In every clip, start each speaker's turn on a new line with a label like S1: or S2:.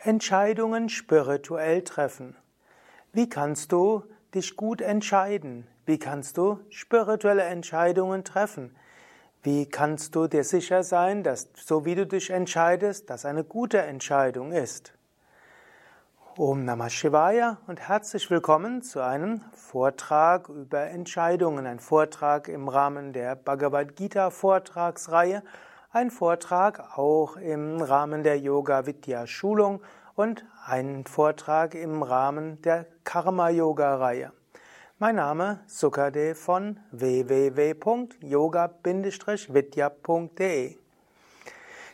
S1: Entscheidungen spirituell treffen. Wie kannst du dich gut entscheiden? Wie kannst du spirituelle Entscheidungen treffen? Wie kannst du dir sicher sein, dass so wie du dich entscheidest, das eine gute Entscheidung ist? Om Namah Shivaya und herzlich willkommen zu einem Vortrag über Entscheidungen, ein Vortrag im Rahmen der Bhagavad Gita Vortragsreihe ein Vortrag auch im Rahmen der Yoga Vidya Schulung und ein Vortrag im Rahmen der Karma Yoga Reihe. Mein Name Sukade von www.yoga-vidya.de.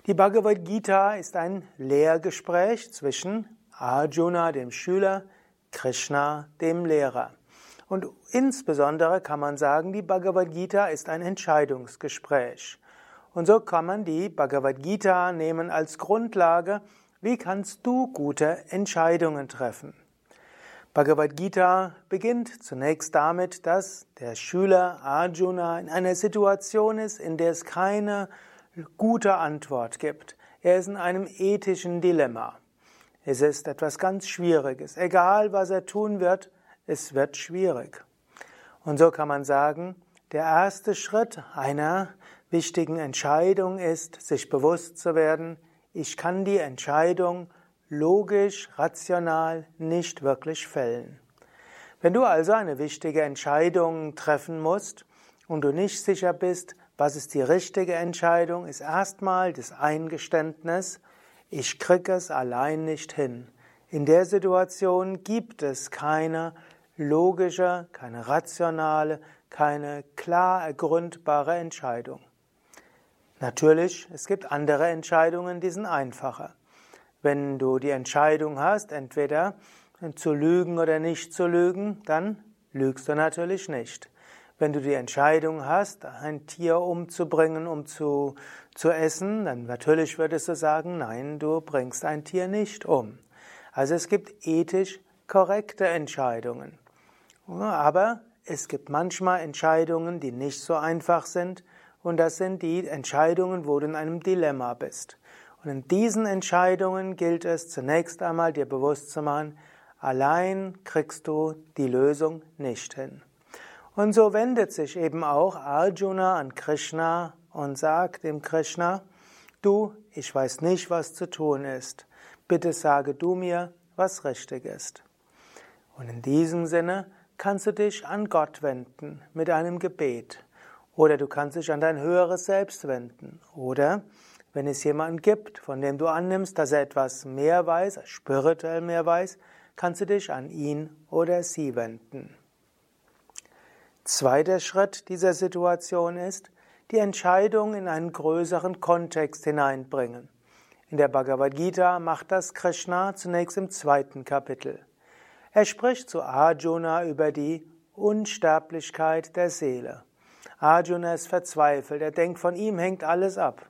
S1: Die Bhagavad Gita ist ein Lehrgespräch zwischen Arjuna, dem Schüler, Krishna, dem Lehrer. Und insbesondere kann man sagen, die Bhagavad Gita ist ein Entscheidungsgespräch. Und so kann man die Bhagavad Gita nehmen als Grundlage, wie kannst du gute Entscheidungen treffen. Bhagavad Gita beginnt zunächst damit, dass der Schüler Arjuna in einer Situation ist, in der es keine gute Antwort gibt. Er ist in einem ethischen Dilemma. Es ist etwas ganz Schwieriges. Egal, was er tun wird, es wird schwierig. Und so kann man sagen, der erste Schritt einer wichtigen Entscheidung ist, sich bewusst zu werden, ich kann die Entscheidung logisch, rational nicht wirklich fällen. Wenn du also eine wichtige Entscheidung treffen musst und du nicht sicher bist, was ist die richtige Entscheidung, ist erstmal das Eingeständnis, ich kriege es allein nicht hin. In der Situation gibt es keine logische, keine rationale, keine klar ergründbare Entscheidung. Natürlich, es gibt andere Entscheidungen, die sind einfacher. Wenn du die Entscheidung hast, entweder zu lügen oder nicht zu lügen, dann lügst du natürlich nicht. Wenn du die Entscheidung hast, ein Tier umzubringen, um zu, zu essen, dann natürlich würdest du sagen, nein, du bringst ein Tier nicht um. Also es gibt ethisch korrekte Entscheidungen. Aber es gibt manchmal Entscheidungen, die nicht so einfach sind, und das sind die Entscheidungen, wo du in einem Dilemma bist. Und in diesen Entscheidungen gilt es zunächst einmal dir bewusst zu machen, allein kriegst du die Lösung nicht hin. Und so wendet sich eben auch Arjuna an Krishna und sagt dem Krishna, du, ich weiß nicht, was zu tun ist. Bitte sage du mir, was richtig ist. Und in diesem Sinne kannst du dich an Gott wenden mit einem Gebet. Oder du kannst dich an dein höheres Selbst wenden. Oder wenn es jemanden gibt, von dem du annimmst, dass er etwas mehr weiß, spirituell mehr weiß, kannst du dich an ihn oder sie wenden. Zweiter Schritt dieser Situation ist, die Entscheidung in einen größeren Kontext hineinbringen. In der Bhagavad Gita macht das Krishna zunächst im zweiten Kapitel. Er spricht zu Arjuna über die Unsterblichkeit der Seele. Arjuna ist verzweifelt, er denkt, von ihm hängt alles ab.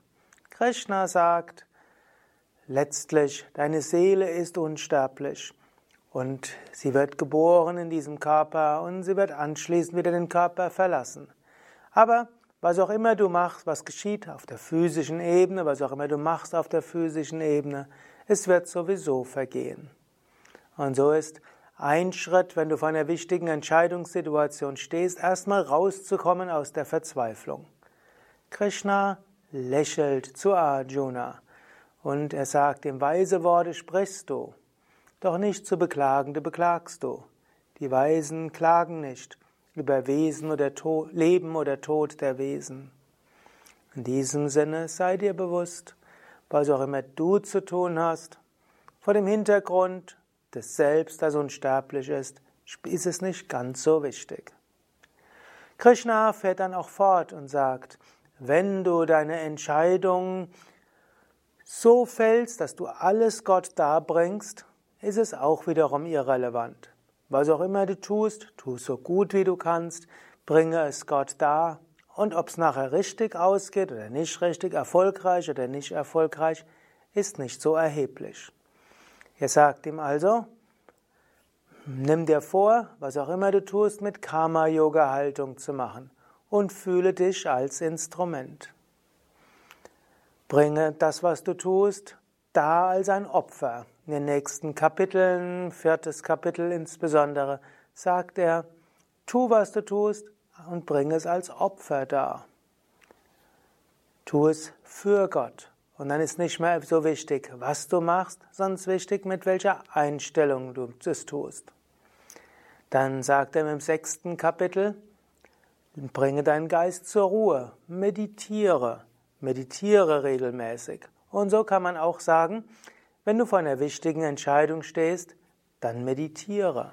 S1: Krishna sagt, letztlich, deine Seele ist unsterblich und sie wird geboren in diesem Körper und sie wird anschließend wieder den Körper verlassen. Aber was auch immer du machst, was geschieht auf der physischen Ebene, was auch immer du machst auf der physischen Ebene, es wird sowieso vergehen. Und so ist ein Schritt, wenn du vor einer wichtigen Entscheidungssituation stehst, erstmal rauszukommen aus der Verzweiflung. Krishna lächelt zu Arjuna und er sagt ihm, weise Worte sprichst du, doch nicht zu beklagen, du beklagst du. Die Weisen klagen nicht über Wesen oder Tod, Leben oder Tod der Wesen. In diesem Sinne sei dir bewusst, was auch immer du zu tun hast, vor dem Hintergrund des Selbst, das unsterblich ist, ist es nicht ganz so wichtig. Krishna fährt dann auch fort und sagt, wenn du deine Entscheidung so fällst, dass du alles Gott darbringst, ist es auch wiederum irrelevant. Was auch immer du tust, tu so gut wie du kannst, bringe es Gott dar und ob es nachher richtig ausgeht oder nicht richtig, erfolgreich oder nicht erfolgreich, ist nicht so erheblich. Er sagt ihm also, nimm dir vor, was auch immer du tust, mit Karma-Yoga-Haltung zu machen und fühle dich als Instrument. Bringe das, was du tust, da als ein Opfer. in den nächsten Kapiteln, viertes Kapitel insbesondere, sagt er, tu, was du tust und bring es als Opfer dar. Tu es für Gott. Und dann ist nicht mehr so wichtig, was du machst, sondern wichtig, mit welcher Einstellung du es tust. Dann sagt er im sechsten Kapitel, bringe deinen Geist zur Ruhe, meditiere, meditiere regelmäßig. Und so kann man auch sagen, wenn du vor einer wichtigen Entscheidung stehst, dann meditiere.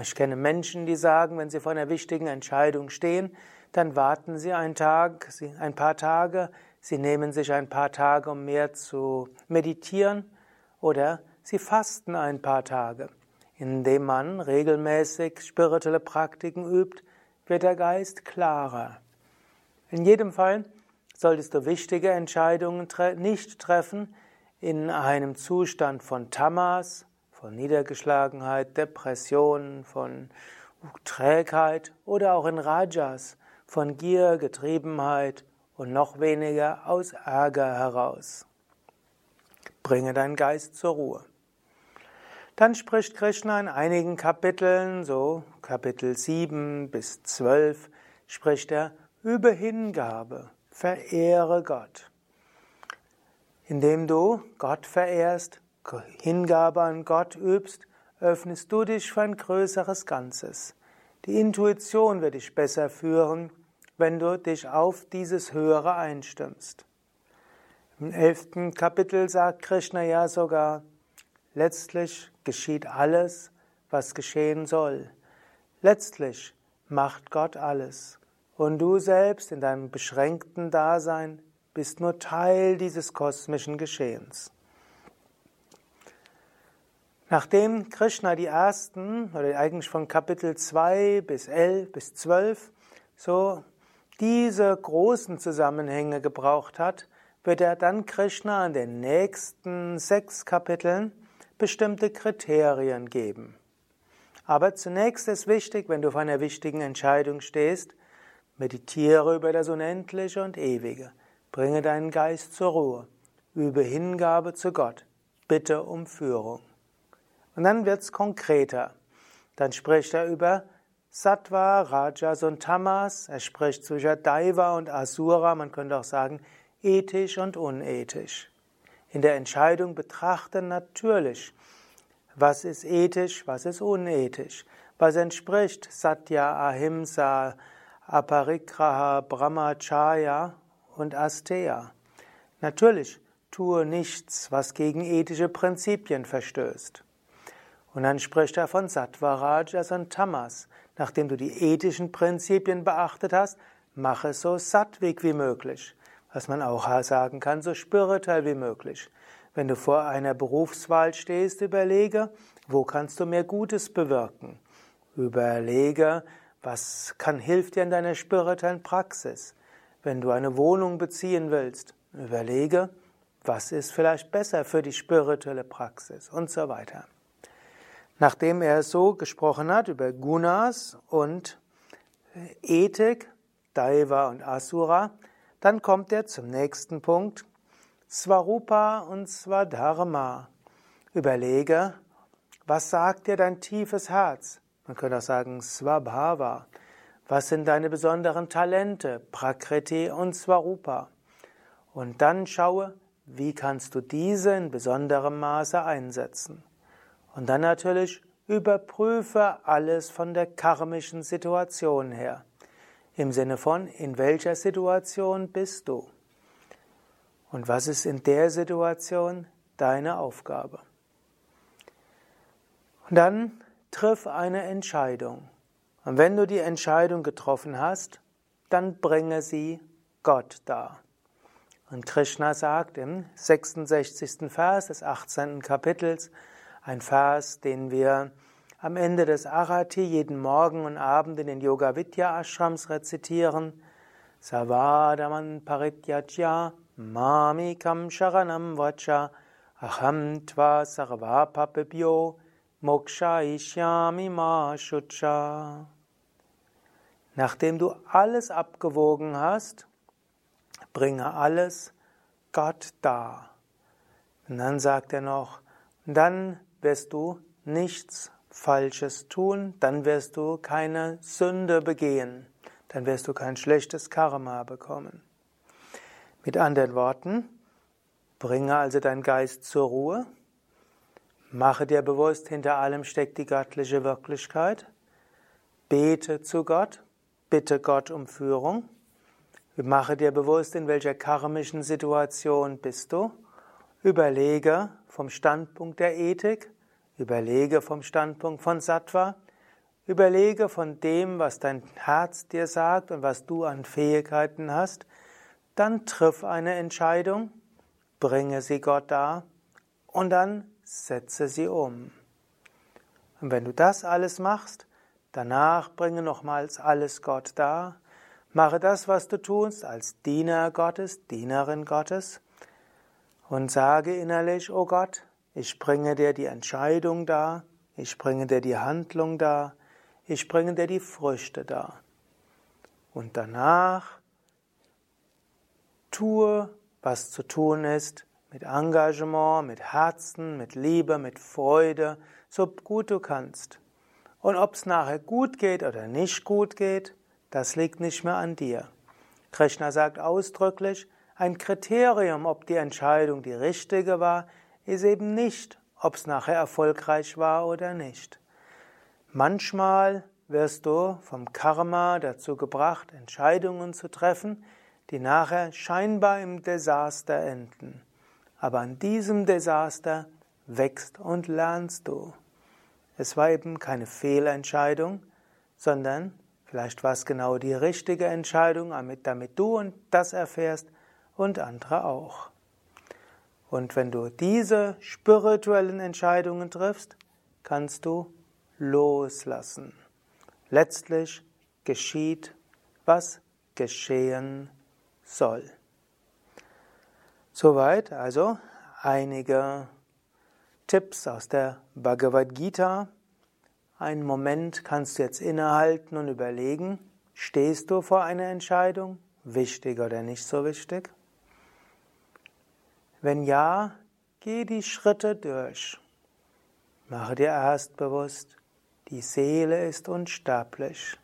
S1: Ich kenne Menschen, die sagen, wenn sie vor einer wichtigen Entscheidung stehen, dann warten sie einen Tag, ein paar Tage, sie nehmen sich ein paar Tage, um mehr zu meditieren, oder sie fasten ein paar Tage. Indem man regelmäßig spirituelle Praktiken übt, wird der Geist klarer. In jedem Fall solltest du wichtige Entscheidungen nicht treffen in einem Zustand von Tamas, von Niedergeschlagenheit, Depression, von Trägheit oder auch in Rajas, von Gier, Getriebenheit und noch weniger aus Ärger heraus. Bringe deinen Geist zur Ruhe. Dann spricht Krishna in einigen Kapiteln, so Kapitel 7 bis 12, spricht er über Hingabe, verehre Gott. Indem du Gott verehrst, Hingabe an Gott übst, öffnest du dich für ein größeres Ganzes. Die Intuition wird dich besser führen, wenn du dich auf dieses Höhere einstimmst. Im elften Kapitel sagt Krishna ja sogar, letztlich geschieht alles, was geschehen soll. Letztlich macht Gott alles. Und du selbst in deinem beschränkten Dasein bist nur Teil dieses kosmischen Geschehens. Nachdem Krishna die ersten, oder eigentlich von Kapitel 2 bis 11 bis 12, so diese großen Zusammenhänge gebraucht hat, wird er dann Krishna in den nächsten sechs Kapiteln bestimmte Kriterien geben. Aber zunächst ist wichtig, wenn du vor einer wichtigen Entscheidung stehst, meditiere über das Unendliche und Ewige, bringe deinen Geist zur Ruhe, übe Hingabe zu Gott, bitte um Führung. Und dann wird's konkreter. Dann spricht er über Sattva, Rajas und Tamas. Er spricht zwischen Daiva und Asura. Man könnte auch sagen ethisch und unethisch. In der Entscheidung betrachten natürlich, was ist ethisch, was ist unethisch, was entspricht Satya, Ahimsa, Aparigraha, Brahmacharya und Asteya. Natürlich tue nichts, was gegen ethische Prinzipien verstößt. Und dann spricht er von Sattva, Rajas und Tamas. Nachdem du die ethischen Prinzipien beachtet hast, mach es so sattwig wie möglich. Was man auch sagen kann, so spirituell wie möglich. Wenn du vor einer Berufswahl stehst, überlege, wo kannst du mehr Gutes bewirken? Überlege, was kann, hilft dir in deiner spirituellen Praxis? Wenn du eine Wohnung beziehen willst, überlege, was ist vielleicht besser für die spirituelle Praxis und so weiter. Nachdem er so gesprochen hat über Gunas und Ethik, Daiva und Asura, dann kommt er zum nächsten Punkt, Svarupa und Swadharma. Überlege, was sagt dir dein tiefes Herz? Man könnte auch sagen Swabhava. Was sind deine besonderen Talente? Prakriti und Svarupa. Und dann schaue, wie kannst du diese in besonderem Maße einsetzen. Und dann natürlich überprüfe alles von der karmischen Situation her. Im Sinne von, in welcher Situation bist du? Und was ist in der Situation deine Aufgabe? Und dann triff eine Entscheidung. Und wenn du die Entscheidung getroffen hast, dann bringe sie Gott dar. Und Krishna sagt im 66. Vers des 18. Kapitels, ein Vers, den wir am Ende des Arati jeden Morgen und Abend in den Yoga Vidya Ashrams rezitieren, Savadaman Parityajya Mamikam Sharanam Vacha Aham Tva Sarvapapibyo Moksha Ishyami Ma Shucha. Nachdem du alles abgewogen hast, bringe alles Gott dar. Und dann sagt er noch, dann wirst du nichts Falsches tun, dann wirst du keine Sünde begehen, dann wirst du kein schlechtes Karma bekommen. Mit anderen Worten, bringe also deinen Geist zur Ruhe, mache dir bewusst, hinter allem steckt die göttliche Wirklichkeit, bete zu Gott, bitte Gott um Führung, mache dir bewusst, in welcher karmischen Situation bist du, überlege vom Standpunkt der Ethik, Überlege vom Standpunkt von Sattva, überlege von dem, was dein Herz dir sagt und was du an Fähigkeiten hast, dann triff eine Entscheidung, bringe sie Gott dar und dann setze sie um. Und wenn du das alles machst, danach bringe nochmals alles Gott dar, mache das, was du tust, als Diener Gottes, Dienerin Gottes und sage innerlich, oh Gott, ich bringe dir die Entscheidung dar, ich bringe dir die Handlung dar, ich bringe dir die Früchte dar. Und danach tue, was zu tun ist, mit Engagement, mit Herzen, mit Liebe, mit Freude, so gut du kannst. Und ob es nachher gut geht oder nicht gut geht, das liegt nicht mehr an dir. Krishna sagt ausdrücklich, ein Kriterium, ob die Entscheidung die richtige war, ist eben nicht, ob es nachher erfolgreich war oder nicht. Manchmal wirst du vom Karma dazu gebracht, Entscheidungen zu treffen, die nachher scheinbar im Desaster enden. Aber an diesem Desaster wächst und lernst du. Es war eben keine Fehlentscheidung, sondern vielleicht war es genau die richtige Entscheidung, damit, du das erfährst und andere auch. Und wenn du diese spirituellen Entscheidungen triffst, kannst du loslassen. Letztlich geschieht, was geschehen soll. Soweit also einige Tipps aus der Bhagavad Gita. Einen Moment kannst du jetzt innehalten und überlegen, stehst du vor einer Entscheidung, wichtig oder nicht so wichtig? Wenn ja, geh die Schritte durch. Mache dir erst bewusst, die Seele ist unsterblich.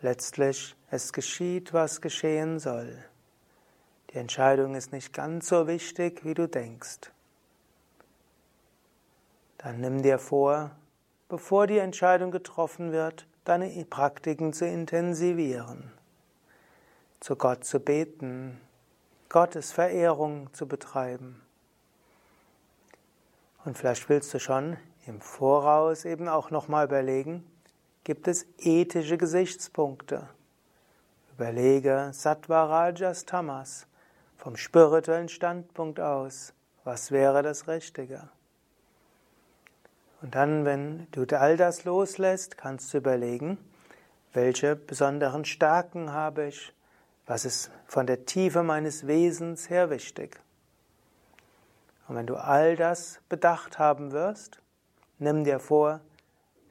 S1: Letztlich, es geschieht, was geschehen soll. Die Entscheidung ist nicht ganz so wichtig, wie du denkst. Dann nimm dir vor, bevor die Entscheidung getroffen wird, deine Praktiken zu intensivieren, zu Gott zu beten, Gottes Verehrung zu betreiben. Und vielleicht willst du schon im Voraus eben auch nochmal überlegen, gibt es ethische Gesichtspunkte? Überlege Sattva Rajas Tamas vom spirituellen Standpunkt aus, was wäre das Richtige? Und dann, wenn du all das loslässt, kannst du überlegen, welche besonderen Stärken habe ich, was ist von der Tiefe meines Wesens her wichtig? Und wenn du all das bedacht haben wirst, nimm dir vor,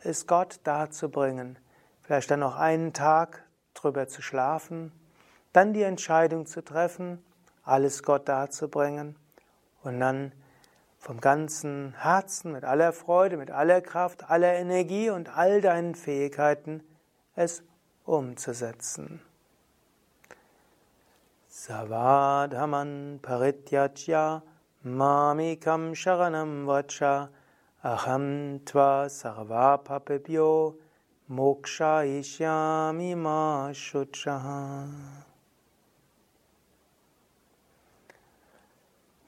S1: es Gott darzubringen, vielleicht dann noch einen Tag drüber zu schlafen, dann die Entscheidung zu treffen, alles Gott darzubringen und dann vom ganzen Herzen, mit aller Freude, mit aller Kraft, aller Energie und all deinen Fähigkeiten es umzusetzen. Savadhaman parityajya mamikam sharanam vacha aham tva sarvapapebhyo moksha ishyami ma.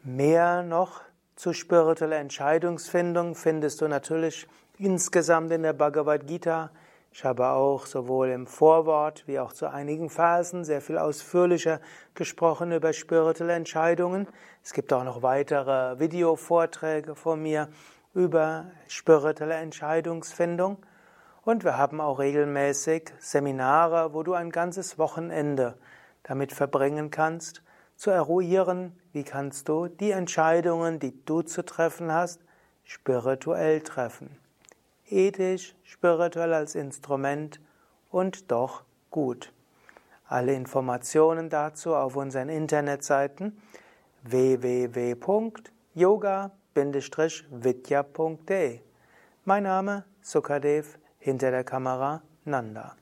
S1: Mehr noch zu spiritueller Entscheidungsfindung findest du natürlich insgesamt in der Bhagavad Gita ich habe auch sowohl im Vorwort wie auch zu einigen Phasen sehr viel ausführlicher gesprochen über spirituelle Entscheidungen. Es gibt auch noch weitere Videovorträge von mir über spirituelle Entscheidungsfindung. Und wir haben auch regelmäßig Seminare, wo du ein ganzes Wochenende damit verbringen kannst, zu eruieren, wie kannst du die Entscheidungen, die du zu treffen hast, spirituell treffen ethisch, spirituell als Instrument und doch gut. Alle Informationen dazu auf unseren Internetseiten www.yoga-vidya.de yoga-vidya.de. Mein Name Sukadev, hinter der Kamera Nanda.